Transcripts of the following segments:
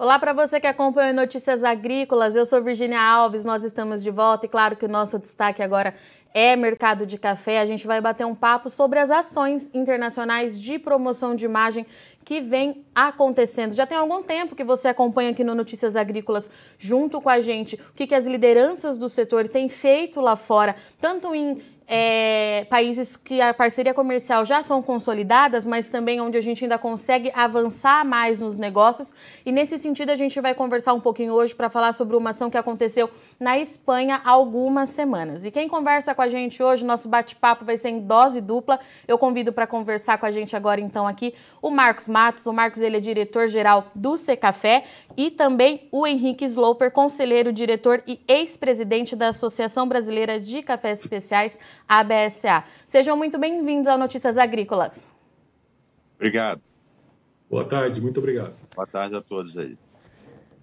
Olá para você que acompanha Notícias Agrícolas. Eu sou Virginia Alves, nós estamos de volta e claro que o nosso destaque agora é mercado de café. A gente vai bater um papo sobre as ações internacionais de promoção de imagem que vem acontecendo. Já tem algum tempo que você acompanha aqui no Notícias Agrícolas junto com a gente o que, que as lideranças do setor têm feito lá fora, tanto em é, países que a parceria comercial já são consolidadas, mas também onde a gente ainda consegue avançar mais nos negócios. E nesse sentido, a gente vai conversar um pouquinho hoje para falar sobre uma ação que aconteceu na Espanha há algumas semanas. E quem conversa com a gente hoje, nosso bate-papo vai ser em dose dupla. Eu convido para conversar com a gente agora, então, aqui o Marcos Matos. O Marcos ele é diretor-geral do Secafé e também o Henrique Sloper, conselheiro, diretor e ex-presidente da Associação Brasileira de Cafés Especiais ABSA. Sejam muito bem-vindos ao Notícias Agrícolas. Obrigado. Boa tarde, muito obrigado. Boa tarde a todos aí.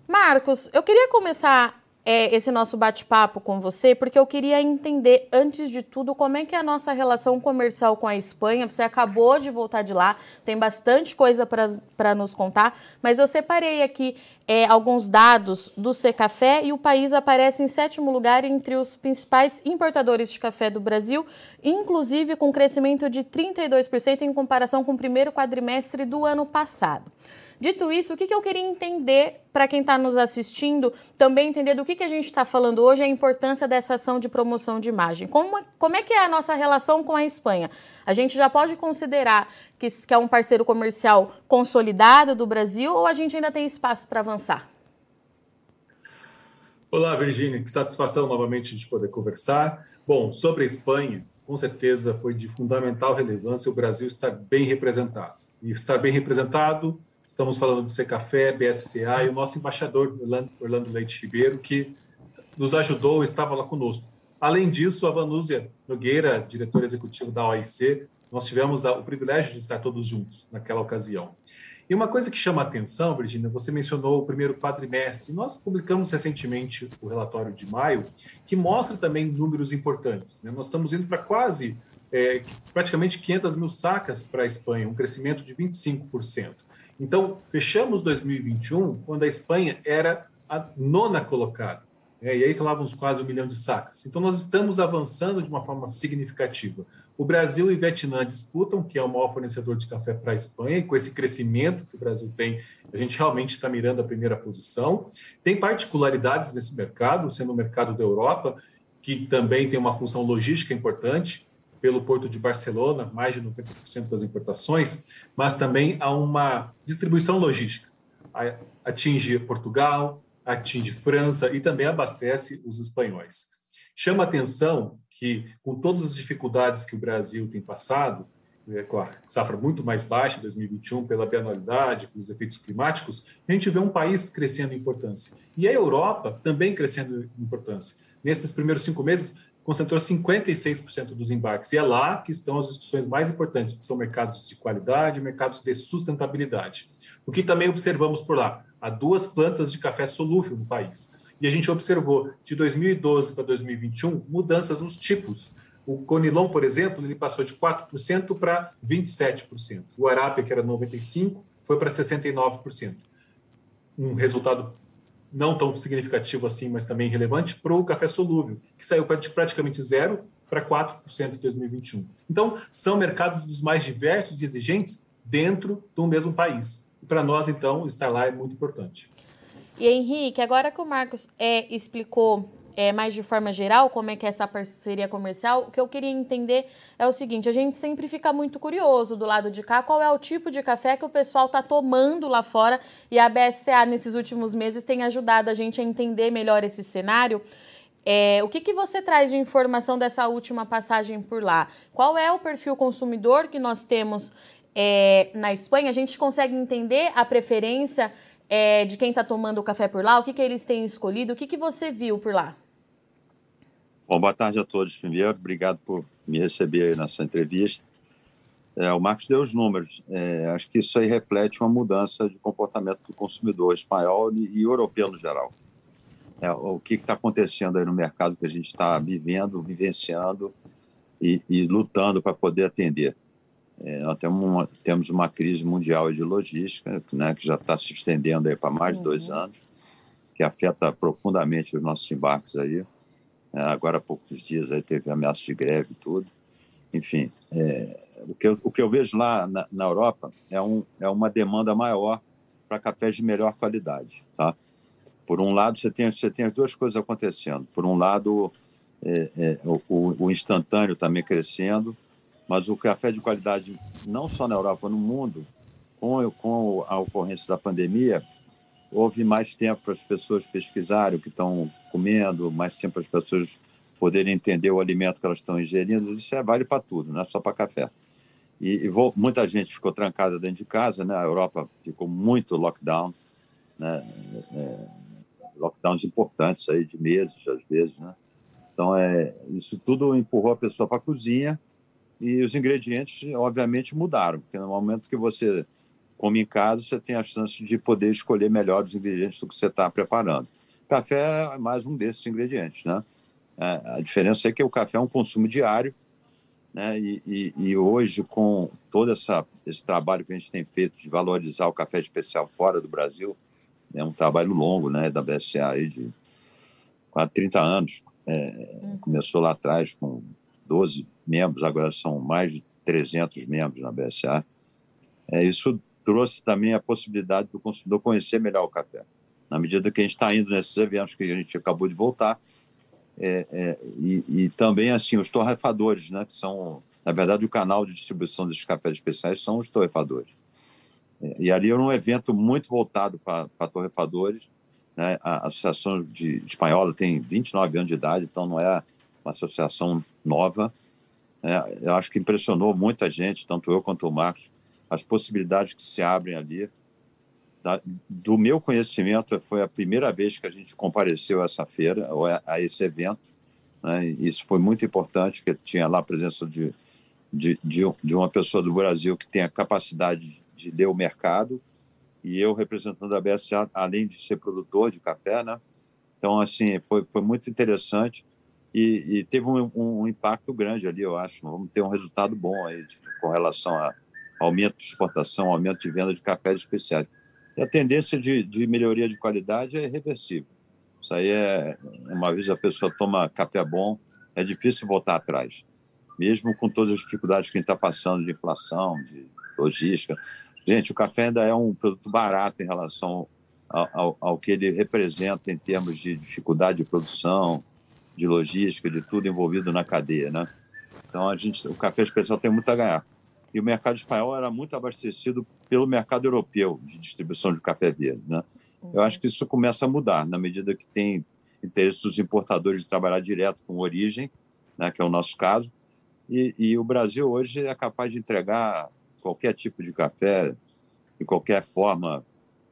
Marcos, eu queria começar é, esse nosso bate-papo com você, porque eu queria entender, antes de tudo, como é que é a nossa relação comercial com a Espanha. Você acabou de voltar de lá, tem bastante coisa para nos contar, mas eu separei aqui é, alguns dados do Secafé e o país aparece em sétimo lugar entre os principais importadores de café do Brasil, inclusive com crescimento de 32% em comparação com o primeiro quadrimestre do ano passado. Dito isso, o que, que eu queria entender para quem está nos assistindo, também entender do que, que a gente está falando hoje, a importância dessa ação de promoção de imagem. Como, como é que é a nossa relação com a Espanha? A gente já pode considerar que, que é um parceiro comercial consolidado do Brasil ou a gente ainda tem espaço para avançar? Olá, Virginia, que satisfação novamente de poder conversar. Bom, sobre a Espanha, com certeza foi de fundamental relevância o Brasil estar bem representado. E estar bem representado Estamos falando de Secafé, BSCA e o nosso embaixador, Orlando Leite Ribeiro, que nos ajudou, estava lá conosco. Além disso, a Vanúzia Nogueira, diretora executiva da OIC, nós tivemos o privilégio de estar todos juntos naquela ocasião. E uma coisa que chama a atenção, Virginia, você mencionou o primeiro quadrimestre. Nós publicamos recentemente o relatório de maio, que mostra também números importantes. Né? Nós estamos indo para quase, é, praticamente 500 mil sacas para a Espanha, um crescimento de 25%. Então, fechamos 2021 quando a Espanha era a nona colocada. É, e aí falávamos quase um milhão de sacas. Então, nós estamos avançando de uma forma significativa. O Brasil e o Vietnã disputam, que é o maior fornecedor de café para a Espanha, e com esse crescimento que o Brasil tem, a gente realmente está mirando a primeira posição. Tem particularidades nesse mercado, sendo o mercado da Europa, que também tem uma função logística importante pelo Porto de Barcelona, mais de 90% das importações, mas também há uma distribuição logística. Atinge Portugal, atinge França e também abastece os espanhóis. Chama atenção que, com todas as dificuldades que o Brasil tem passado, é, com a safra muito mais baixa em 2021 pela bianualidade, pelos efeitos climáticos, a gente vê um país crescendo em importância. E a Europa também crescendo em importância. Nesses primeiros cinco meses, concentrou 56% dos embarques. E é lá que estão as discussões mais importantes, que são mercados de qualidade, mercados de sustentabilidade. O que também observamos por lá? Há duas plantas de café solúvel no país. E a gente observou, de 2012 para 2021, mudanças nos tipos. O Conilon, por exemplo, ele passou de 4% para 27%. O Arábia, que era 95%, foi para 69%. Um resultado não tão significativo assim, mas também relevante, para o café solúvel, que saiu de praticamente zero para 4% em 2021. Então, são mercados dos mais diversos e exigentes dentro do mesmo país. E para nós, então, estar lá é muito importante. E Henrique, agora que o Marcos é, explicou é, mais de forma geral, como é que é essa parceria comercial, o que eu queria entender é o seguinte: a gente sempre fica muito curioso do lado de cá qual é o tipo de café que o pessoal está tomando lá fora e a BSCA nesses últimos meses tem ajudado a gente a entender melhor esse cenário. É, o que, que você traz de informação dessa última passagem por lá? Qual é o perfil consumidor que nós temos é, na Espanha? A gente consegue entender a preferência é, de quem está tomando o café por lá? O que, que eles têm escolhido? O que, que você viu por lá? Bom, boa tarde a todos primeiro. Obrigado por me receber nessa entrevista. É, o Marcos deu os números. É, acho que isso aí reflete uma mudança de comportamento do consumidor espanhol e europeu no geral. É, o que está acontecendo aí no mercado que a gente está vivendo, vivenciando e, e lutando para poder atender. é, nós temos uma, temos uma crise mundial de logística, né, que já está se estendendo para mais de dois uhum. anos, que afeta profundamente os nossos embarques aí. É, agora há poucos dias aí teve ameaça de greve e tudo. Enfim, é, o, que eu, o que eu vejo lá na, na Europa é, um, é uma demanda maior para cafés de melhor qualidade. Tá? Por um lado, você tem, você tem as duas coisas acontecendo. Por um lado, é, é, o, o, instantâneo também crescendo, mas o café de qualidade, não só na Europa, no mundo, com, com a ocorrência da pandemia, houve mais tempo para as pessoas pesquisarem o que estão comendo, mais tempo para as pessoas poderem entender o alimento que elas estão ingerindo. Isso é, vale para tudo, não é só para café. E, e vou, muita gente ficou trancada dentro de casa, né? A Europa ficou muito lockdown, né? É, lockdowns importantes aí de meses, às vezes, né? Então, é, isso tudo empurrou a pessoa para a cozinha e os ingredientes, obviamente, mudaram, porque no momento que você come em casa, você tem a chance de poder escolher melhor os ingredientes do que você está preparando. Café é mais um desses ingredientes, né? É, a diferença é que o café é um consumo diário, né? E, e, e hoje, com todo essa, esse trabalho que a gente tem feito de valorizar o café especial fora do Brasil, é um trabalho longo, né, da BSA aí de quase 30 anos. É, uhum. Começou lá atrás com 12 membros, agora são mais de 300 membros na BSA. É, isso trouxe também a possibilidade do consumidor conhecer melhor o café. Na medida que a gente está indo nesses eventos que a gente acabou de voltar, é, é, e, e, também assim os torrefadores, né, que são na verdade o canal de distribuição desses cafés especiais são os torrefadores. É, e ali era um evento muito voltado para torrefadores. Né? A Associação de, Espanhola tem 29 anos de idade, então não é uma associação nova. É, eu acho que impressionou muita gente, tanto eu quanto o Marcos, as possibilidades que se abrem ali. Do meu conhecimento, foi a primeira vez que a gente compareceu a essa feira, ou a, esse evento. Né? Isso foi muito importante, que tinha lá a presença de, de, de, de uma pessoa do Brasil que tem a capacidade de ler o mercado, e eu representando a BSA, além de ser produtor de café, né? Então, assim, foi, foi muito interessante e, e teve um, um, impacto grande ali, eu acho. Vamos ter um resultado bom aí de, com relação a aumento de exportação, aumento de venda de café especiais. E a tendência de, de melhoria de qualidade é irreversível. Isso aí é, uma vez a pessoa toma café bom, é difícil voltar atrás. Mesmo com todas as dificuldades que a gente está passando de inflação, de logística. Gente, o café ainda é um produto barato em relação ao, ao, ao que ele representa em termos de dificuldade de produção, de logística, de tudo envolvido na cadeia, né? Então, a gente, o café especial tem muito a ganhar e o mercado espanhol era muito abastecido pelo mercado europeu de distribuição de café verde. Né? Eu acho que isso começa a mudar na medida que tem interesse dos importadores de trabalhar direto com origem, né, que é o nosso caso, e, e, o Brasil hoje é capaz de entregar qualquer tipo de café, de qualquer forma,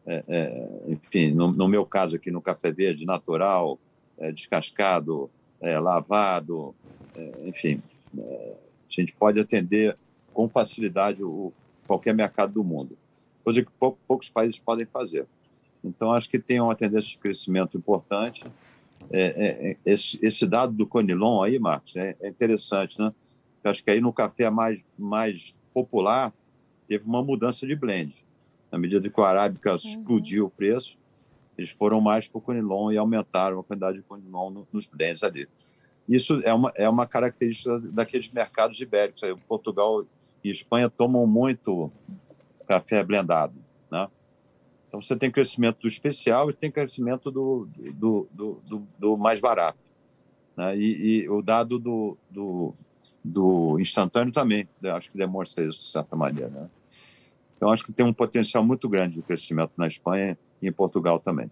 é, é, enfim, no, no, meu caso aqui no café verde, natural, é, descascado, é, lavado, é, enfim, é, a gente pode atender com facilidade o, qualquer mercado do mundo, coisa que pou, poucos países podem fazer. Então, acho que tem uma tendência de crescimento importante. É, é, é esse, esse, dado do Conilon aí, Marcos, é, é interessante, né? Eu acho que aí no café mais, mais popular teve uma mudança de blend. Na medida que o Arábica uhum. explodiu o preço, eles foram mais para o Conilon e aumentaram a quantidade de Conilon no, nos blends ali. Isso é uma, é uma característica daqueles mercados ibéricos. Aí, Portugal e Espanha tomam muito café blendado, né? Então você tem crescimento do especial e tem crescimento do, do, do, do, do mais barato. Né? E, e, o dado do, do, do instantâneo também, né? acho que demonstra isso de certa maneira. Né? Então acho que tem um potencial muito grande de crescimento na Espanha e em Portugal também.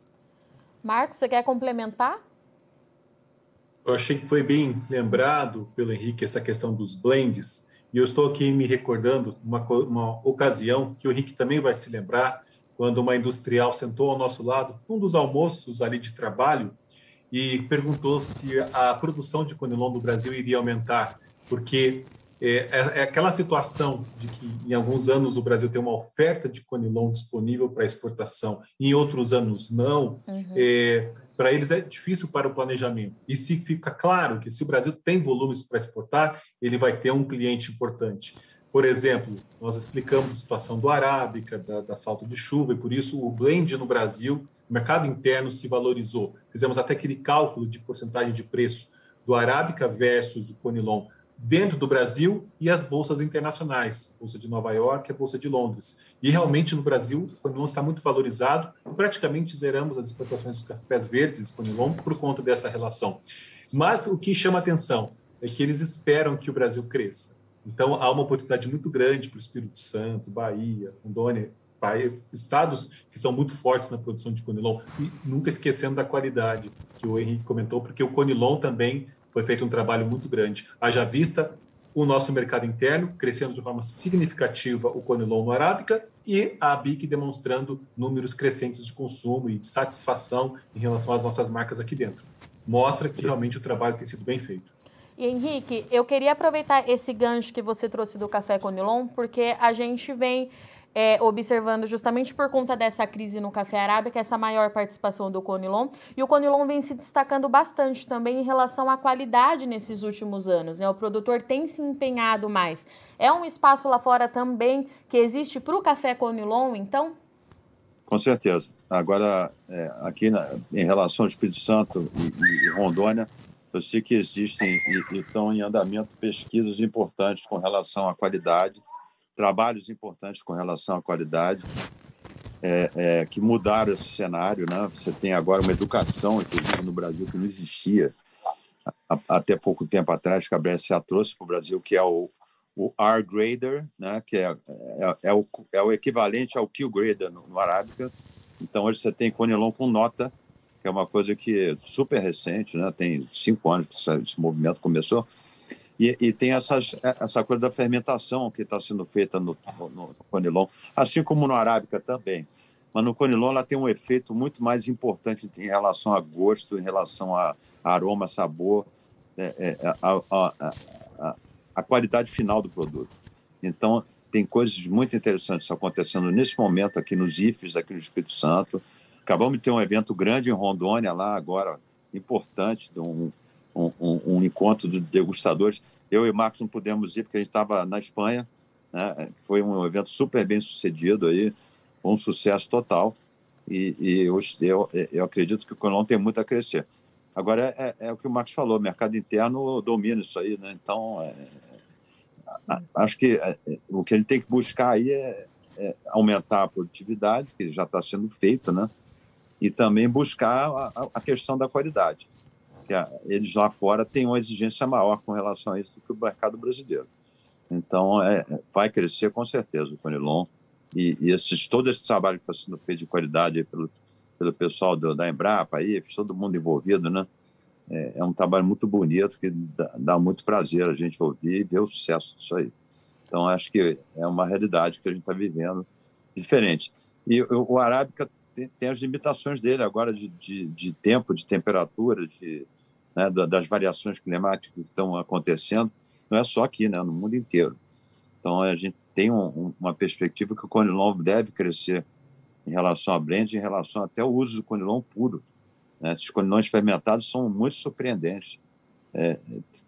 Marcos, você quer complementar? Eu achei que foi bem lembrado pelo Henrique essa questão dos blends. E eu estou aqui me recordando uma, uma ocasião que o Henrique também vai se lembrar, quando uma industrial sentou ao nosso lado, um dos almoços ali de trabalho, e perguntou se a produção de conilon no Brasil iria aumentar, porque é, é, é, aquela situação de que em alguns anos o Brasil tem uma oferta de conilon disponível para exportação, em outros anos não. Uhum. É, para eles é difícil para o planejamento. E se fica claro que se o Brasil tem volumes para exportar, ele vai ter um cliente importante. Por exemplo, nós explicamos a situação do arábica, da, da, falta de chuva, e por isso o blend no Brasil, o mercado interno se valorizou. Fizemos até aquele cálculo de porcentagem de preço do arábica versus o conilon dentro do Brasil e as bolsas internacionais, bolsa de Nova York e a bolsa de Londres. E realmente no Brasil o conilon está muito valorizado, praticamente zeramos as exportações dos cafés verdes conilon por conta dessa relação. Mas o que chama atenção é que eles esperam que o Brasil cresça. Então, há uma oportunidade muito grande para o Espírito Santo, Bahia, Rondônia, estados que são muito fortes na produção de conilon, e nunca esquecendo da qualidade que o Henrique comentou, porque o conilon também foi feito um trabalho muito grande. Haja vista o nosso mercado interno crescendo de forma significativa o conilon no Arábica e a ABIC demonstrando números crescentes de consumo e de satisfação em relação às nossas marcas aqui dentro. Mostra que realmente o trabalho tem sido bem feito. E Henrique, eu queria aproveitar esse gancho que você trouxe do café Conilon, porque a gente vem é, observando justamente por conta dessa crise no café arábica, essa maior participação do Conilon. E o Conilon vem se destacando bastante também em relação à qualidade nesses últimos anos. Né? O produtor tem se empenhado mais. É um espaço lá fora também que existe para o café Conilon, então? Com certeza. Agora, é, aqui na, em relação ao Espírito Santo e, e Rondônia, eu sei que existem e, e estão em andamento pesquisas importantes com relação à qualidade, trabalhos importantes com relação à qualidade, é, é, que mudaram esse cenário. Né? Você tem agora uma educação, inclusive no Brasil, que não existia até pouco tempo atrás, que a BSA trouxe para o Brasil, que é o, o R-Grader, né? que é, é, é, o, é o equivalente ao Q-Grader no, no Arábica. Então, hoje você tem Conilon com nota que é uma coisa que é super recente, né? tem cinco anos que esse movimento começou, e, e tem essas, essa coisa da fermentação que está sendo feita no, no, no, Conilon, assim como no Arábica também. Mas no Conilon ela tem um efeito muito mais importante em relação a gosto, em relação a, aroma, sabor, é, é, a, a, a, a qualidade final do produto. Então, tem coisas muito interessantes acontecendo nesse momento aqui nos IFES, aqui no Espírito Santo, Acabamos de ter um evento grande em Rondônia, lá agora, importante, um, um, um encontro de degustadores. Eu e o Marcos não pudemos ir porque a gente estava na Espanha. Né? Foi um evento super bem sucedido aí, um sucesso total. E, e eu, eu, eu, acredito que o Colón tem muito a crescer. Agora, é, é, o que o Marcos falou, o mercado interno domina isso aí, né? Então, é, acho que é, o que ele tem que buscar aí é, é aumentar a produtividade, que já está sendo feito, né? e também buscar a, a questão da qualidade. Que a, eles lá fora têm uma exigência maior com relação a isso do que o mercado brasileiro. Então, é, é vai crescer com certeza o Conilon. E, e esses, todo esse trabalho que está sendo feito de qualidade pelo, pelo pessoal do, da Embrapa, aí, todo mundo envolvido, né? É, é, um trabalho muito bonito que dá, dá, muito prazer a gente ouvir e ver o sucesso disso aí. Então, acho que é uma realidade que a gente está vivendo diferente. E o, o Arábica tem, tem as limitações dele agora de, de, de tempo, de temperatura, de, né, das variações climáticas que estão acontecendo. Não é só aqui, né, no mundo inteiro. Então, a gente tem um, uma perspectiva que o conilon deve crescer em relação a blend, em relação até ao uso do conilon puro. Né? Esses conilons fermentados são muito surpreendentes. É,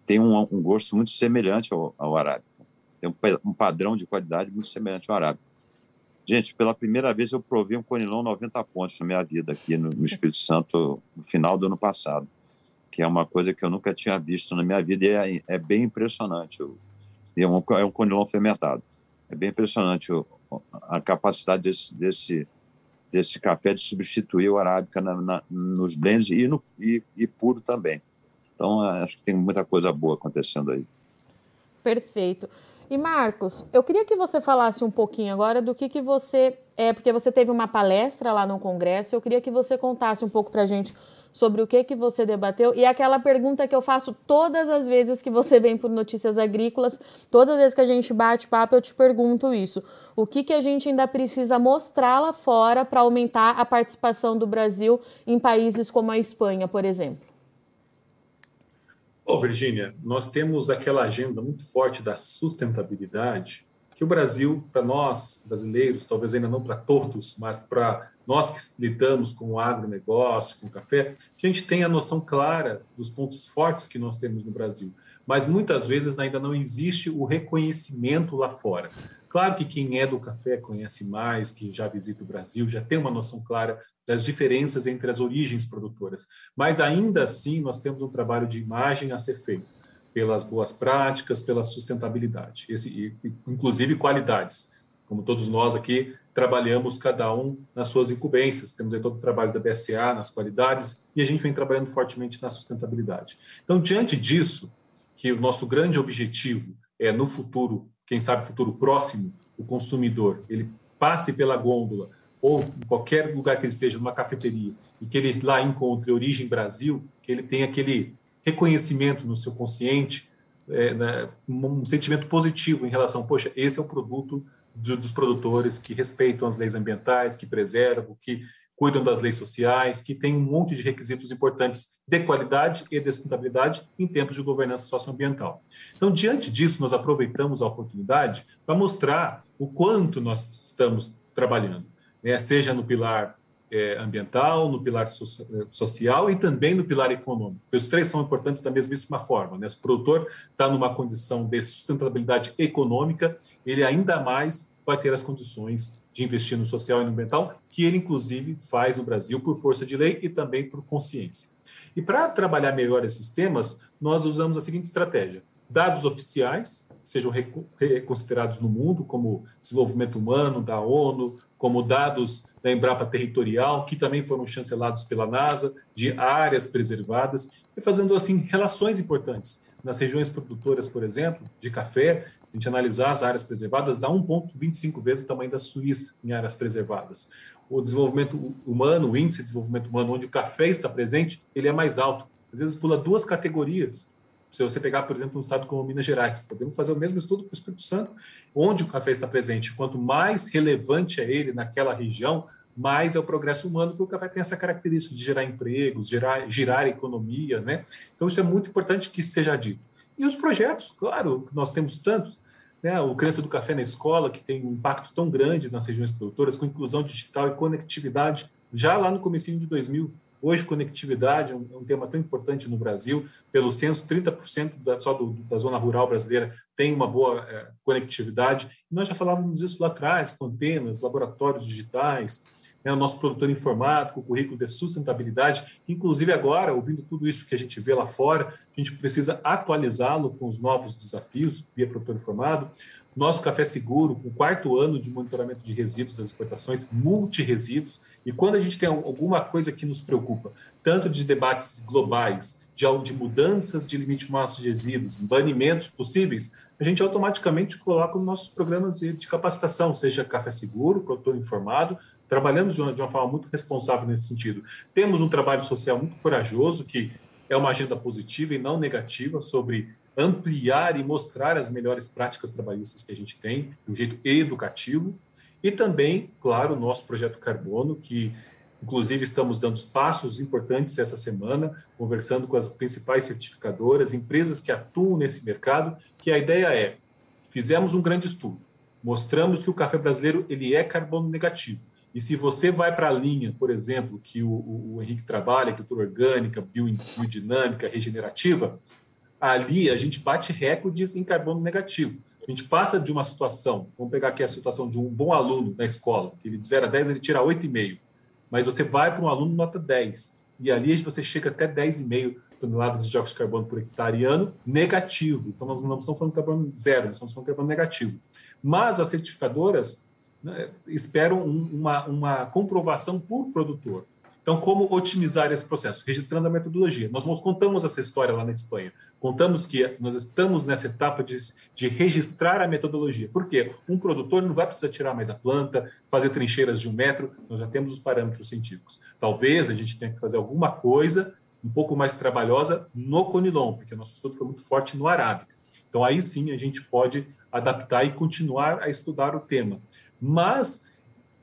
tem um, um, gosto muito semelhante ao, ao arábico. Tem um, um padrão de qualidade muito semelhante ao arábico. Gente, pela primeira vez eu provei um conilon 90 pontos na minha vida aqui no, no Espírito Santo no final do ano passado, que é uma coisa que eu nunca tinha visto na minha vida e é, é bem impressionante. É um, é um conilon fermentado. É bem impressionante a capacidade desse, desse, desse café de substituir o arábica na, na, nos blends e, no, e, e puro também. Então, acho que tem muita coisa boa acontecendo aí. Perfeito. E Marcos, eu queria que você falasse um pouquinho agora do que, que você. É, porque você teve uma palestra lá no Congresso, eu queria que você contasse um pouco para a gente sobre o que, que você debateu e aquela pergunta que eu faço todas as vezes que você vem por Notícias Agrícolas, todas as vezes que a gente bate papo, eu te pergunto isso. O que, que a gente ainda precisa mostrar lá fora para aumentar a participação do Brasil em países como a Espanha, por exemplo? Ô, Virgínia, nós temos aquela agenda muito forte da sustentabilidade que o Brasil, para nós brasileiros, talvez ainda não para todos, mas para nós que lidamos com o agronegócio, com o café, a gente tem a noção clara dos pontos fortes que nós temos no Brasil. mas muitas vezes ainda não existe o reconhecimento lá fora. Claro que quem é do café conhece mais, que já visita o Brasil, já tem uma noção clara das diferenças entre as origens produtoras, mas ainda assim nós temos um trabalho de imagem a ser feito pelas boas práticas, pela sustentabilidade, esse, inclusive qualidades. Como todos nós aqui trabalhamos cada um nas suas incumbências, temos aí todo o trabalho da BSA nas qualidades e a gente vem trabalhando fortemente na sustentabilidade. Então, diante disso, que o nosso grande objetivo é no futuro, quem sabe futuro próximo, o consumidor ele passe pela gôndola ou em qualquer lugar que ele esteja, numa cafeteria, e que ele lá encontre origem Brasil, que ele tenha aquele reconhecimento no seu consciente, é, né, um sentimento positivo em relação, poxa, esse é o produto do, dos produtores que respeitam as leis ambientais, que preservam, que cuidam das leis sociais, que tem um monte de requisitos importantes de qualidade e de sustentabilidade em tempos de governança socioambiental. Então, diante disso, nós aproveitamos a oportunidade para mostrar o quanto nós estamos trabalhando, né? seja no pilar é, ambiental, no pilar so é, social e também no pilar econômico. Os três são importantes da mesmíssima forma. Né? Se o produtor está numa condição de sustentabilidade econômica, ele ainda mais vai ter as condições de investir no social e no ambiental, que ele, inclusive, faz no Brasil por força de lei e também por consciência. E para trabalhar melhor esses temas, nós usamos a seguinte estratégia: dados oficiais, sejam considerados no mundo como desenvolvimento humano da ONU, como dados da Embrapa Territorial, que também foram chancelados pela NASA, de áreas preservadas, e fazendo assim relações importantes. Nas regiões produtoras, por exemplo, de café, se a gente analisar as áreas preservadas, dá 1,25 vezes o tamanho da Suíça em áreas preservadas. O desenvolvimento humano, o índice de desenvolvimento humano, onde o café está presente, ele é mais alto. Às vezes pula duas categorias se você pegar, por exemplo, um estado como Minas Gerais, podemos fazer o mesmo estudo para o Espírito Santo, onde o café está presente. Quanto mais relevante é ele naquela região, mais é o progresso humano, porque o café tem essa característica de gerar empregos, gerar, girar economia, né? Então, isso é muito importante que seja dito. E os projetos, claro, nós temos tantos, né? O Crença do Café na Escola, que tem um impacto tão grande nas regiões produtoras, com inclusão digital e conectividade, já lá no comecinho de 2000, Hoje, conectividade é um, é um, tema tão importante no Brasil. Pelo censo, 30% da, só do, da zona rural brasileira tem uma boa é, conectividade. E nós já falávamos disso lá atrás, com antenas, laboratórios digitais, né, o nosso produtor informático, o currículo de sustentabilidade, inclusive agora, ouvindo tudo isso que a gente vê lá fora, a gente precisa atualizá-lo com os novos desafios via produtor informado. Nosso Café Seguro, com o quarto ano de monitoramento de resíduos das exportações, multiresíduos. E quando a gente tem alguma coisa que nos preocupa, tanto de debates globais, de, mudanças de limite máximo de resíduos, banimentos possíveis, a gente automaticamente coloca nos nossos programas de capacitação, seja Café Seguro, produtor informado, trabalhamos de uma, de uma forma muito responsável nesse sentido. Temos um trabalho social muito corajoso, que é uma agenda positiva e não negativa sobre ampliar e mostrar as melhores práticas trabalhistas que a gente tem, de um jeito educativo, e também, claro, o nosso projeto Carbono, que inclusive estamos dando passos importantes essa semana, conversando com as principais certificadoras, empresas que atuam nesse mercado, que a ideia é, fizemos um grande estudo, mostramos que o café brasileiro ele é carbono negativo. E se você vai para a linha, por exemplo, que o, o, Henrique trabalha, agricultura orgânica, biodinâmica, regenerativa, ali a gente bate recordes em carbono negativo. A gente passa de uma situação, vamos pegar aqui a situação de um bom aluno na escola, que ele de 0 a 10 ele tira 8,5, mas você vai para um aluno nota 10, e ali você chega até 10,5 toneladas de dióxido de carbono por hectare ano negativo. Então, nós não estamos falando de carbono zero, nós estamos falando de carbono negativo. Mas as certificadoras né, esperam um, uma, uma comprovação por produtor. Então, como otimizar esse processo? Registrando a metodologia. Nós contamos essa história lá na Espanha. Contamos que nós estamos nessa etapa de, de registrar a metodologia. Por quê? Um produtor não vai precisar tirar mais a planta, fazer trincheiras de um metro, nós já temos os parâmetros científicos. Talvez a gente tenha que fazer alguma coisa um pouco mais trabalhosa no Conilon, porque nosso estudo foi muito forte no Arábica. Então, aí sim a gente pode adaptar e continuar a estudar o tema. Mas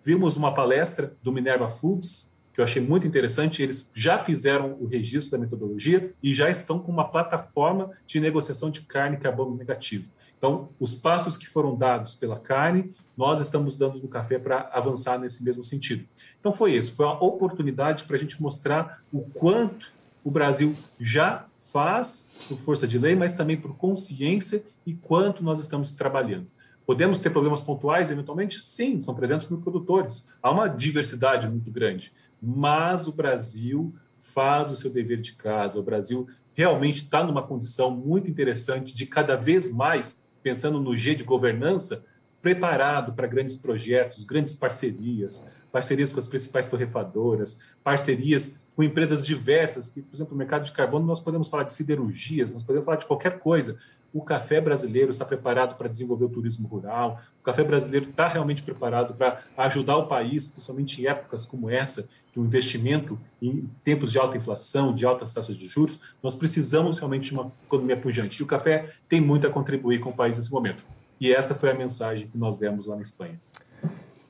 vimos uma palestra do Minerva Foods, que eu achei muito interessante. Eles já fizeram o registro da metodologia e já estão com uma plataforma de negociação de carne carbono negativo. Então, os passos que foram dados pela carne, nós estamos dando no café para avançar nesse mesmo sentido. Então, foi isso. Foi uma oportunidade para a gente mostrar o quanto o Brasil já faz por força de lei, mas também por consciência e quanto nós estamos trabalhando. Podemos ter problemas pontuais, eventualmente? Sim, são 300 mil produtores. Há uma diversidade muito grande. Mas o Brasil faz o seu dever de casa. O Brasil realmente está numa condição muito interessante de cada vez mais, pensando no G de governança, preparado para grandes projetos, grandes parcerias, parcerias com as principais torrefadoras, parcerias com empresas diversas, que, por exemplo, no mercado de carbono nós podemos falar de siderurgias, nós podemos falar de qualquer coisa. O café brasileiro está preparado para desenvolver o turismo rural, o café brasileiro está realmente preparado para ajudar o país, principalmente em épocas como essa, que o investimento em tempos de alta inflação, de altas taxas de juros, nós precisamos realmente de uma economia pujante. E o café tem muito a contribuir com o país nesse momento. E essa foi a mensagem que nós demos lá na Espanha.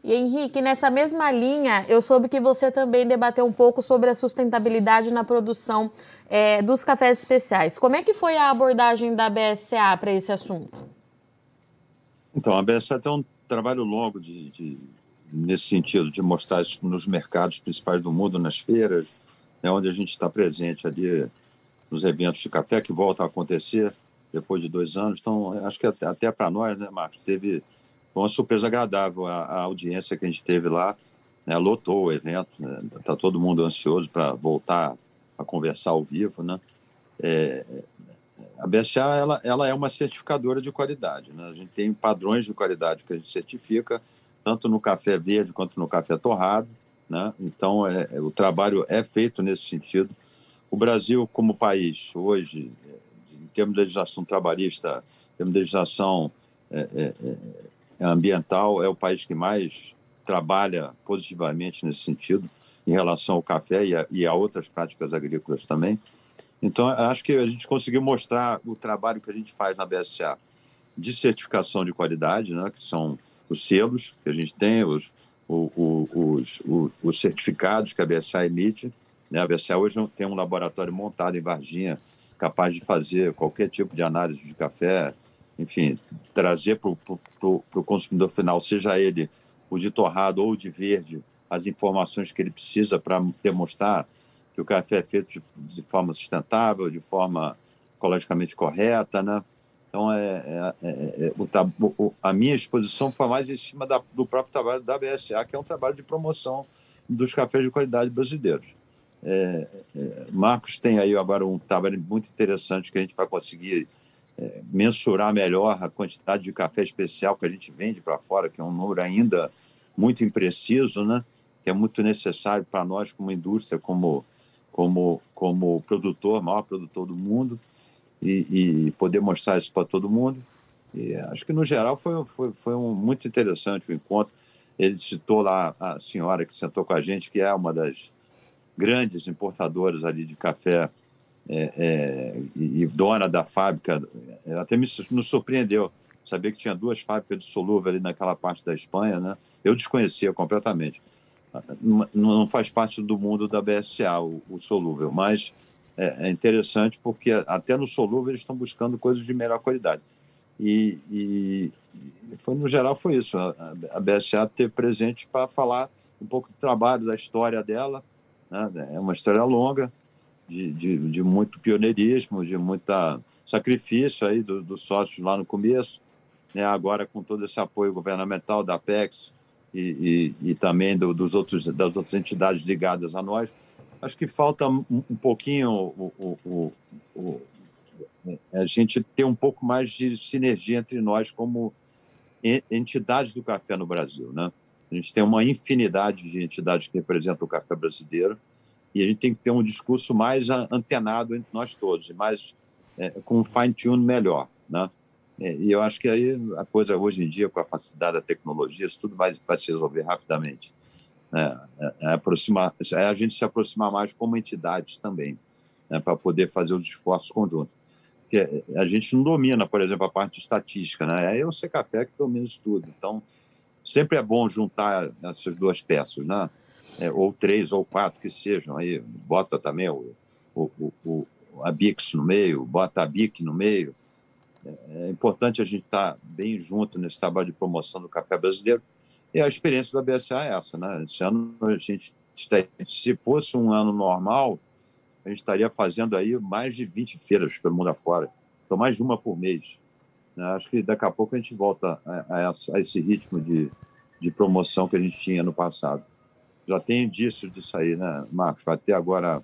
E Henrique, nessa mesma linha, eu soube que você também debateu um pouco sobre a sustentabilidade na produção é, dos cafés especiais. Como é que foi a abordagem da BSA para esse assunto? Então, a BSA tem um trabalho longo de, de, nesse sentido, de mostrar isso nos mercados principais do mundo, nas feiras, né, onde a gente está presente ali nos eventos de café que voltam a acontecer depois de dois anos. Então, acho que até, até para nós, né, Marcos, teve uma surpresa agradável a, a audiência que a gente teve lá. Né, lotou o evento, está né, todo mundo ansioso para voltar a conversar ao vivo. Né? É, a BSA ela, ela é uma certificadora de qualidade. Né? A gente tem padrões de qualidade que a gente certifica, tanto no café verde quanto no café torrado. Né? Então, é, é o trabalho é feito nesse sentido. O Brasil, como país, hoje, termos de legislação trabalhista, em termos de legislação é, é, é, ambiental, é o país que mais trabalha positivamente nesse sentido em relação ao café e a, e a outras práticas agrícolas também. Então, acho que a gente conseguiu mostrar o trabalho que a gente faz na BSA de certificação de qualidade, né, que são os selos que a gente tem, os, os, os, os certificados que a BSA emite. Né? A BSA hoje tem um laboratório montado em Varginha, capaz de fazer qualquer tipo de análise de café, enfim, trazer para o consumidor final, seja ele o de torrado ou de verde, as informações que ele precisa para demonstrar que o café é feito de, de, forma sustentável, de forma ecologicamente correta, né? Então, é, é, é, é o, a minha exposição foi mais em cima da, do próprio trabalho da BSA, que é um trabalho de promoção dos cafés de qualidade brasileiros. É, é, Marcos tem aí agora um trabalho muito interessante que a gente vai conseguir é, mensurar melhor a quantidade de café especial que a gente vende para fora, que é um número ainda muito impreciso, né? que é muito necessário para nós como indústria, como, como, como produtor, maior produtor do mundo, e, e poder mostrar isso para todo mundo. E acho que, no geral, foi, foi, foi um, muito interessante o encontro. Ele citou lá a senhora que sentou com a gente, que é uma das grandes importadoras ali de café é, é, e, dona da fábrica, até me, surpreendeu saber que tinha duas fábricas de solúvel ali naquela parte da Espanha, né? Eu desconhecia completamente. Não, não faz parte do mundo da BSA, o, o solúvel, mas é, é, interessante porque até no solúvel eles estão buscando coisas de melhor qualidade. E, e foi, no geral foi isso, a, a BSA ter presente para falar um pouco do trabalho, da história dela, né? É uma história longa, de, de, de muito pioneirismo, de muita sacrifício aí dos do sócios lá no começo, né? agora com todo esse apoio governamental da Apex e, e, e também do, dos outros, das outras entidades ligadas a nós, acho que falta um, um pouquinho o, o, o, a gente ter um pouco mais de sinergia entre nós como entidades do café no Brasil, né? A gente tem uma infinidade de entidades que representam o café brasileiro e a gente tem que ter um discurso mais antenado entre nós todos, mais é, com um fine-tune melhor, né? É, e eu acho que aí a coisa hoje em dia, com a facilidade da tecnologia, isso tudo vai, vai se resolver rapidamente. É, é, é aproximar, é a gente se aproximar mais como entidades também, né, para poder fazer os esforços conjuntos. Porque a gente não domina, por exemplo, a parte estatística, né? É o Café que domina isso tudo. Então, sempre é bom juntar essas duas peças, né? É, ou três ou quatro que sejam aí, bota também o, o, o, a Bix no meio, bota a BIC no meio. É, é importante a gente estar tá bem junto nesse trabalho de promoção do café brasileiro. E a experiência da BSA é essa, né? Esse ano a gente, se fosse um ano normal, a gente estaria fazendo aí mais de 20 feiras pelo mundo afora. Então, mais de uma por mês. Né? Acho que daqui a pouco a gente volta a, a, esse ritmo de, de promoção que a gente tinha no passado. Já tem indício disso aí, né, Marcos? Vai ter agora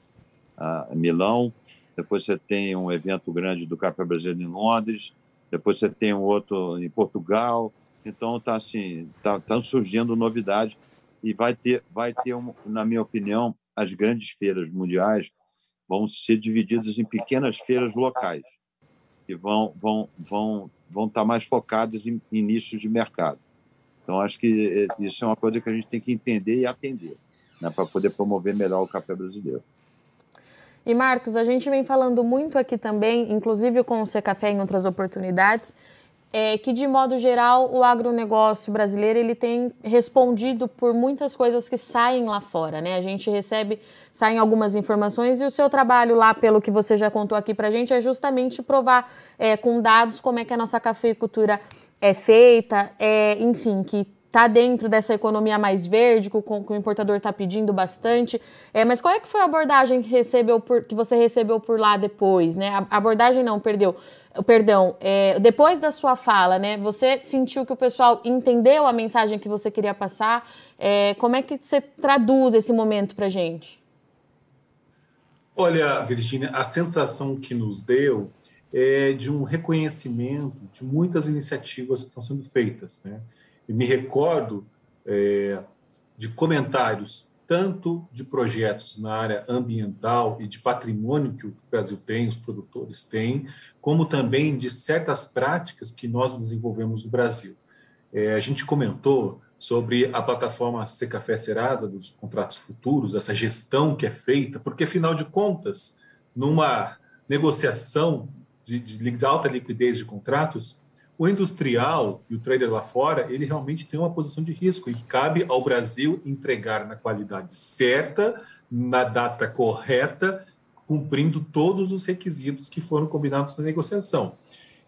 a Milão, depois você tem um evento grande do Café Brasileiro em Londres, depois você tem um outro em Portugal. Então, está assim, tá, tá surgindo novidades e vai ter, vai ter, um, na minha opinião, as grandes feiras mundiais vão ser divididas em pequenas feiras locais que vão vão vão vão estar mais focadas em, em nichos de mercado. Então acho que eh, isso é uma coisa que a gente tem que entender e atender, né, para poder promover melhor o café brasileiro. E Marcos, a gente vem falando muito aqui também, inclusive com o C Café em outras oportunidades, é que de modo geral o agronegócio brasileiro ele tem respondido por muitas coisas que saem lá fora, né? A gente recebe, saem algumas informações e o seu trabalho lá, pelo que você já contou aqui para a gente, é justamente provar é, com dados como é que a nossa cafeicultura é feita, é, enfim, que está dentro dessa economia mais verde, que o, que o importador está pedindo bastante. É, mas qual é que foi a abordagem que, recebeu por, que você recebeu por lá depois? Né? A abordagem não, perdeu. Perdão, é, depois da sua fala, né? Você sentiu que o pessoal entendeu a mensagem que você queria passar? É, como é que você traduz esse momento para gente? Olha, Virginia, a sensação que nos deu é de um reconhecimento de muitas iniciativas que estão sendo feitas, né? Me recordo é, de comentários tanto de projetos na área ambiental e de patrimônio que o Brasil tem, os produtores têm, como também de certas práticas que nós desenvolvemos no Brasil. É, a gente comentou sobre a plataforma Secafé Serasa dos contratos futuros, essa gestão que é feita, porque afinal de contas, numa negociação de, de alta liquidez de contratos, o industrial e o trader lá fora, ele realmente tem uma posição de risco e cabe ao Brasil entregar na qualidade certa, na data correta, cumprindo todos os requisitos que foram combinados na negociação.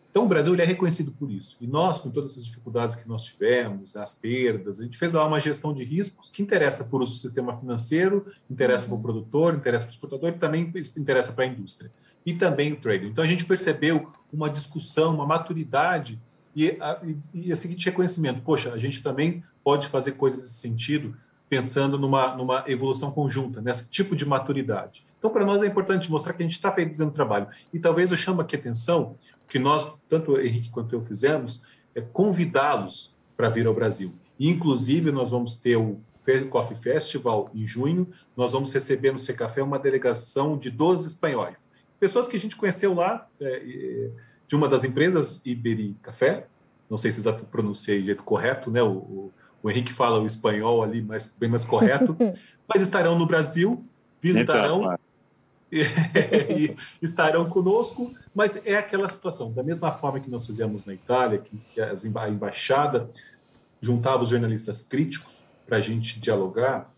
Então, o Brasil ele é reconhecido por isso. E nós, com todas essas dificuldades que nós tivemos, as perdas, a gente fez lá uma gestão de riscos que interessa para o sistema financeiro, interessa para o produtor, interessa para o exportador e também interessa para a indústria e também o trading. Então a gente percebeu uma discussão, uma maturidade e a, e seguinte reconhecimento: poxa, a gente também pode fazer coisas nesse sentido, pensando numa, numa evolução conjunta, nesse tipo de maturidade. Então, para nós é importante mostrar que a gente está fazendo trabalho. E talvez eu chamo aqui a atenção, que nós, tanto o Henrique quanto eu fizemos, é convidá-los para vir ao Brasil. E, inclusive, nós vamos ter o Coffee Festival em junho, nós vamos receber no Secafé uma delegação de 12 espanhóis pessoas que a gente conheceu lá, é, de uma das empresas, Iberi Café, não sei se eu pronunciei o jeito correto, né? O, o, o, Henrique fala o espanhol ali mais, bem mais correto, mas estarão no Brasil, visitarão então, e, e estarão conosco, mas é aquela situação, da mesma forma que nós fizemos na Itália, que, que a embaixada juntava os jornalistas críticos para a gente dialogar,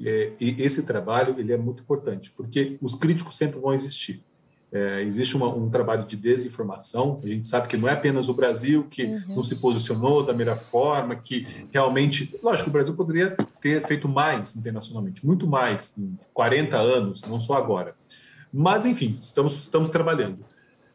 é, e esse trabalho ele é muito importante, porque os críticos sempre vão existir. É, existe uma, um trabalho de desinformação. A gente sabe que não é apenas o Brasil que uhum. não se posicionou da melhor forma, que realmente. Lógico, o Brasil poderia ter feito mais internacionalmente, muito mais, em 40 anos, não só agora. Mas, enfim, estamos, estamos trabalhando.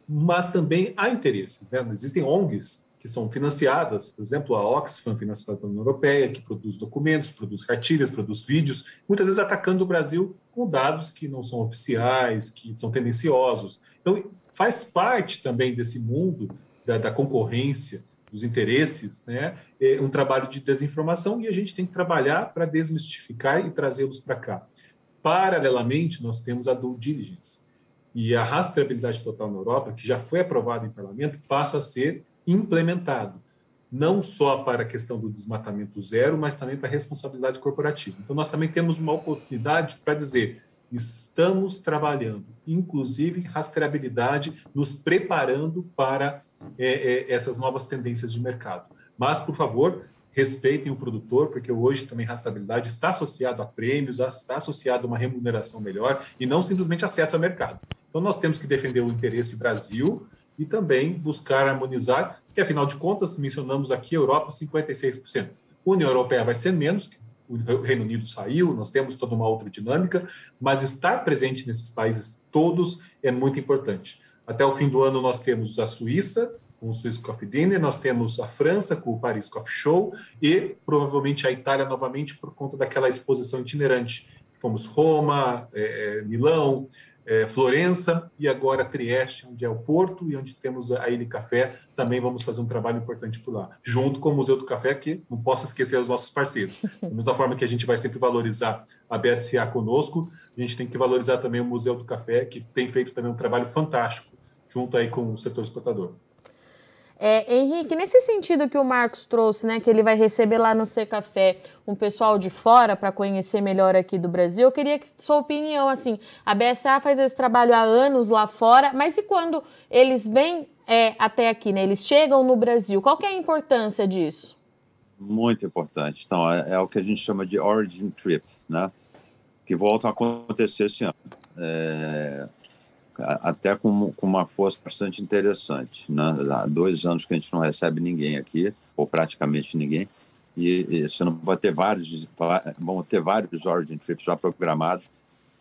Mas também há interesses. Né? Existem ONGs que são financiadas, por exemplo, a Oxfam, financiada pela União Europeia, que produz documentos, produz cartilhas, produz vídeos, muitas vezes atacando o Brasil com dados que não são oficiais, que são tendenciosos. Então, faz parte também desse mundo da, da concorrência, dos interesses, né? É um trabalho de desinformação e a gente tem que trabalhar para desmistificar e trazê-los para cá. Paralelamente, nós temos a due diligence. E a rastreabilidade total na Europa, que já foi aprovada em parlamento, passa a ser implementado, não só para a questão do desmatamento zero, mas também para a responsabilidade corporativa. Então, nós também temos uma oportunidade para dizer: estamos trabalhando, inclusive em rastreabilidade, nos preparando para é, é, essas novas tendências de mercado. Mas, por favor, respeitem o produtor, porque hoje também rastreabilidade está associado a prêmios, está associado a uma remuneração melhor e não simplesmente acesso ao mercado. Então, nós temos que defender o interesse Brasil e também buscar harmonizar, que afinal de contas, mencionamos aqui Europa 56%. União Europeia vai ser menos, o Reino Unido saiu, nós temos toda uma outra dinâmica, mas estar presente nesses países todos é muito importante. Até o fim do ano nós temos a Suíça, com o Swiss Coffee Dinner, nós temos a França com o Paris Coffee Show e provavelmente a Itália novamente por conta daquela exposição itinerante. Fomos Roma, é, Milão, é, Florença e agora Trieste, onde é o Porto e onde temos a Ilha Café. Também vamos fazer um trabalho importante por lá, junto com o Museu do Café, que não posso esquecer os nossos parceiros. Da mesma forma que a gente vai sempre valorizar a BSA conosco, a gente tem que valorizar também o Museu do Café, que tem feito também um trabalho fantástico junto aí com o setor exportador. É, Henrique, nesse sentido que o Marcos trouxe, né, que ele vai receber lá no C Café um pessoal de fora para conhecer melhor aqui do Brasil, eu queria que sua opinião, assim, a BSA faz esse trabalho há anos lá fora, mas e quando eles vêm é, até aqui, né, eles chegam no Brasil, qual que é a importância disso? Muito importante. Então, é, é o que a gente chama de origin trip, né, que voltam a acontecer esse ano. É, até com, com uma força bastante interessante. Né? Há dois anos que a gente não recebe ninguém aqui, ou praticamente ninguém, e, e você não vai ter vários, vão ter vários origin trips já programados.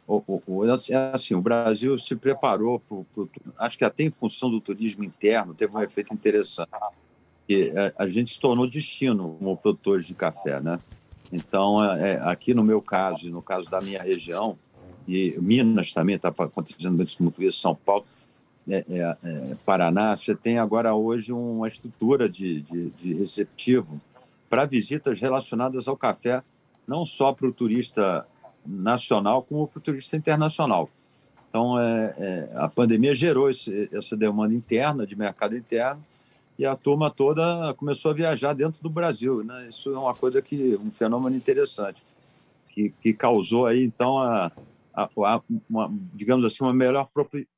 O, o, o, assim, assim, o Brasil se preparou, pro, pro, acho que até em função do turismo interno, teve um efeito interessante. E a, a gente se tornou destino como produtores de café. Né? Então, é, aqui no meu caso, e no caso da minha região, e Minas também está acontecendo muito isso, São Paulo, é, é, é, Paraná, você tem agora hoje uma estrutura de, de, de receptivo para visitas relacionadas ao café, não só para o turista nacional, como para o turista internacional. Então, é, é, a pandemia gerou esse, essa demanda interna, de mercado interno, e a turma toda começou a viajar dentro do Brasil. Né? Isso é uma coisa que, um fenômeno interessante, que, que causou aí, então, a, a, uma, digamos assim, uma melhor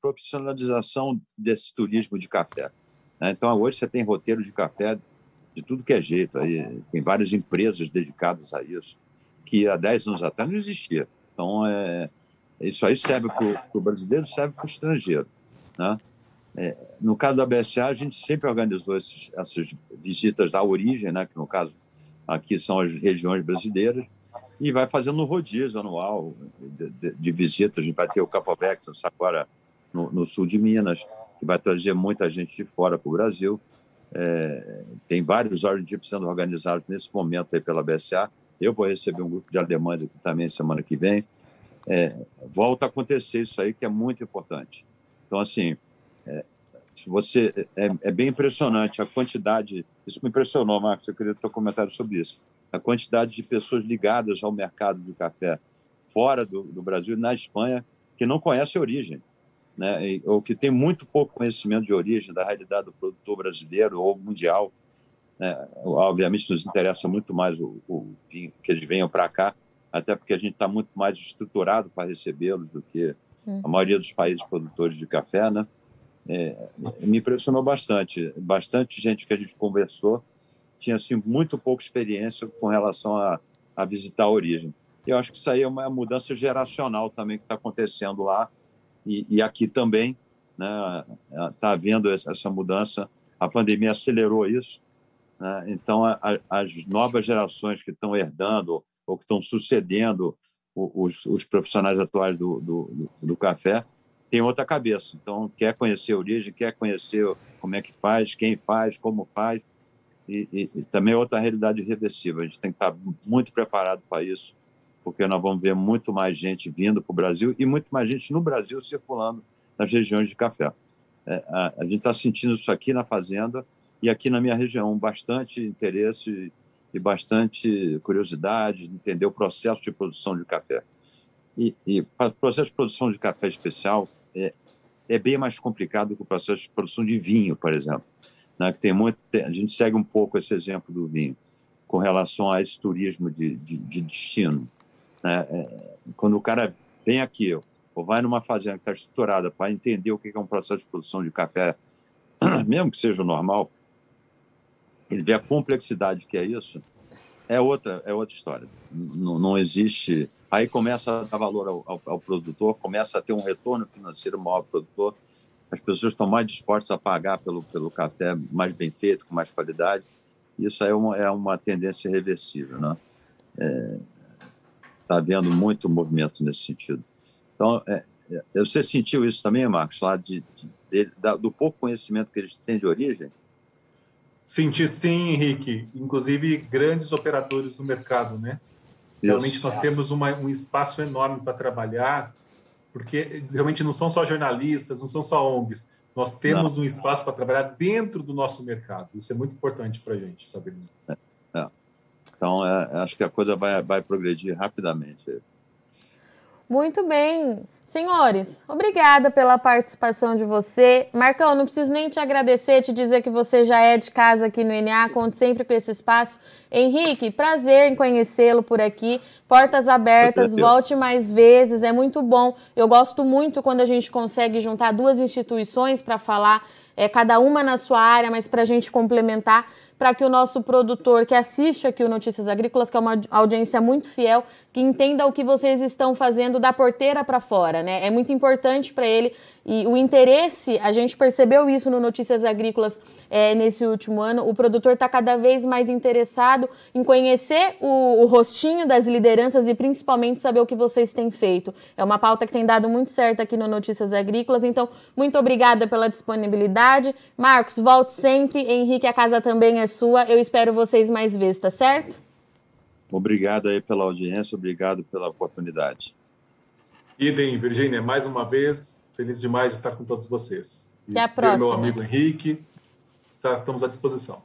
profissionalização desse turismo de café. Né? Então, hoje você tem roteiro de café de tudo que é jeito, aí, tem várias empresas dedicadas a isso, que há 10 anos atrás não existia. Então, é, isso aí serve para o brasileiro, serve para o estrangeiro. Né? É, no caso da BSA, a gente sempre organizou esses, essas visitas à origem, né? que no caso aqui são as regiões brasileiras, e vai fazendo um rodízio anual de, de, de visitas. A gente vai ter o Capovex agora no, no, sul de Minas, que vai trazer muita gente de fora para o Brasil. É, tem vários Origin sendo organizados nesse momento aí pela BSA. Eu vou receber um grupo de alemães aqui também semana que vem. É, volta a acontecer isso aí, que é muito importante. Então, assim, é, você é, é, bem impressionante a quantidade. Isso me impressionou, Marcos. Eu queria ter um comentário sobre isso a quantidade de pessoas ligadas ao mercado de café fora do, do Brasil, na Espanha, que não conhecem a origem, né? ou que tem muito pouco conhecimento de origem da realidade do produtor brasileiro ou mundial. Né? Obviamente, nos interessa muito mais o, o vinho, que eles venham para cá, até porque a gente está muito mais estruturado para recebê-los do que hum. a maioria dos países produtores de café, né? É, me impressionou bastante. Bastante gente que a gente conversou tinha assim, muito pouca experiência com relação a, a visitar a origem. Eu acho que isso aí é uma mudança geracional também que está acontecendo lá e, e aqui também. Está né? Tá havendo essa mudança. A pandemia acelerou isso. Né? Então, a, a, as novas gerações que estão herdando ou que estão sucedendo os, os profissionais atuais do, do, do, café têm outra cabeça. Então, quer conhecer a origem, quer conhecer como é que faz, quem faz, como faz e, e, e também é outra realidade irreversível. A gente tem que estar muito preparado para isso, porque nós vamos ver muito mais gente vindo para o Brasil e muito mais gente no Brasil circulando nas regiões de café. É, a, a, gente está sentindo isso aqui na fazenda e aqui na minha região, bastante interesse e bastante curiosidade de entender o processo de produção de café. E, e o processo de produção de café especial é, é bem mais complicado que o processo de produção de vinho, por exemplo né, que tem muito, a gente segue um pouco esse exemplo do vinho com relação a esse turismo de, de, de destino. Né? É, quando o cara vem aqui ou vai numa fazenda que está estruturada para entender o que é um processo de produção de café, mesmo que seja normal, ele vê a complexidade que é isso, é outra, é outra história. Não, não existe. Aí começa a dar valor ao, ao, ao, produtor, começa a ter um retorno financeiro maior ao produtor, as pessoas estão mais dispostas a pagar pelo, pelo café mais bem feito, com mais qualidade. Isso aí é uma, é uma tendência reversível. Né? É, está havendo muito movimento nesse sentido. Então, é, é, você sentiu isso também, Marcos, lá de, de, de, do pouco conhecimento que eles têm de origem? Senti sim, Henrique. Inclusive grandes operadores do mercado, né? Realmente nós temos uma, um espaço enorme para trabalhar, porque realmente não são só jornalistas, não são só ONGs. Nós temos não. um espaço para trabalhar dentro do nosso mercado. Isso é muito importante para a gente saber disso. É, é. Então, é, acho que a coisa vai, vai progredir rapidamente. Muito bem. Senhores, obrigada pela participação de você. Marcão, não preciso nem te agradecer, te dizer que você já é de casa aqui no NA, conte sempre com esse espaço. Henrique, prazer em conhecê-lo por aqui. Portas abertas, volte mais vezes, é muito bom. Eu gosto muito quando a gente consegue juntar duas instituições para falar, é, cada uma na sua área, mas para a gente complementar para que o nosso produtor que assiste aqui o Notícias Agrícolas, que é uma audiência muito fiel, que entenda o que vocês estão fazendo da porteira para fora, né? É muito importante para ele e o interesse, a gente percebeu isso no Notícias Agrícolas é, nesse último ano. O produtor está cada vez mais interessado em conhecer o, o, rostinho das lideranças e principalmente saber o que vocês têm feito. É uma pauta que tem dado muito certo aqui no Notícias Agrícolas. Então, muito obrigada pela disponibilidade. Marcos, volte sempre. Henrique, a casa também é sua. Eu espero vocês mais vezes, tá certo? Obrigado aí pela audiência, obrigado pela oportunidade. Idem, Virgínia, mais uma vez, Feliz demais de estar com todos vocês. Até a próxima. meu amigo Henrique, está, estamos à disposição.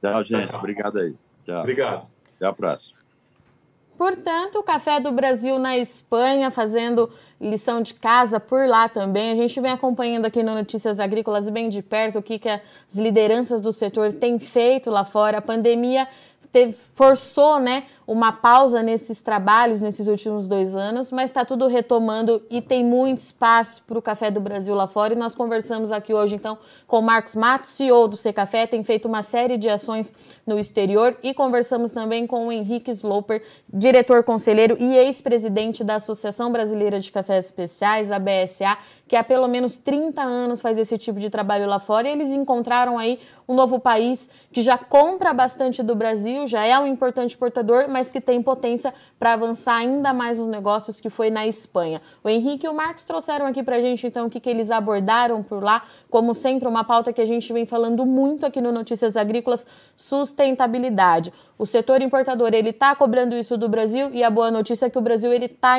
Tchau, gente. Tchau. Obrigado aí. Tchau. Obrigado. Até a próxima. Portanto, o Café do Brasil na Espanha, fazendo lição de casa por lá também. A gente vem acompanhando aqui no Notícias Agrícolas bem de perto o que, que as lideranças do setor têm feito lá fora. A pandemia teve, forçou né, uma pausa nesses trabalhos nesses últimos dois anos, mas está tudo retomando e tem muito espaço para o Café do Brasil lá fora. E nós conversamos aqui hoje, então, com o Marcos Matos, CEO do C Café, tem feito uma série de ações no exterior e conversamos também com o Henrique Sloper, diretor conselheiro e ex-presidente da Associação Brasileira de Cafés Especiais, a BSA, que há pelo menos 30 anos faz esse tipo de trabalho lá fora, e eles encontraram aí um novo país que já compra bastante do Brasil, já é um importante exportador, mas que tem potência para avançar ainda mais nos negócios, que foi na Espanha. O Henrique e o Marcos trouxeram aqui para a gente, então, o que, que eles abordaram por lá, como sempre, uma pauta que a gente vem falando muito aqui no Notícias Agrícolas, sustentabilidade. O setor importador, ele está cobrando isso do Brasil, e a boa notícia é que o Brasil, ele está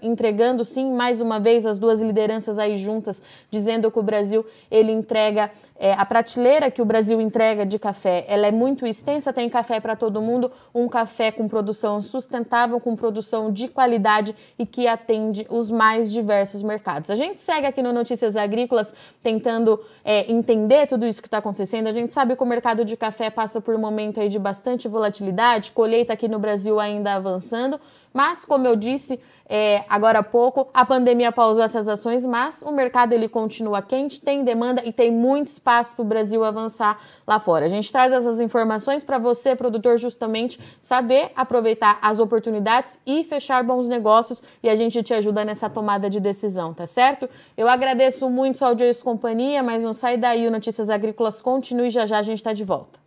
entregando, sim, mais uma vez, as duas lideranças aí juntas, dizendo que o Brasil, ele entrega é, a prateleira que o Brasil entrega de café, ela é muito extensa, tem café para todo mundo, um café com produção sustentável, com produção de qualidade e que atende os mais diversos mercados. A gente segue aqui no Notícias Agrícolas tentando é, entender tudo isso que está acontecendo. A gente sabe que o mercado de café passa por um momento aí de bastante volatilidade, colheita aqui no Brasil ainda avançando, mas como eu disse, é, agora há pouco, a pandemia pausou essas ações, mas o mercado ele continua quente, tem demanda e tem muito espaço para o Brasil avançar lá fora. A gente traz essas informações para você, produtor, justamente saber aproveitar as oportunidades e fechar bons negócios e a gente te ajuda nessa tomada de decisão, tá certo? Eu agradeço muito sua audiência e companhia, mas não sai daí, o Notícias Agrícolas continue já já a gente está de volta.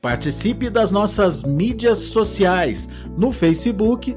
Participe das nossas mídias sociais no Facebook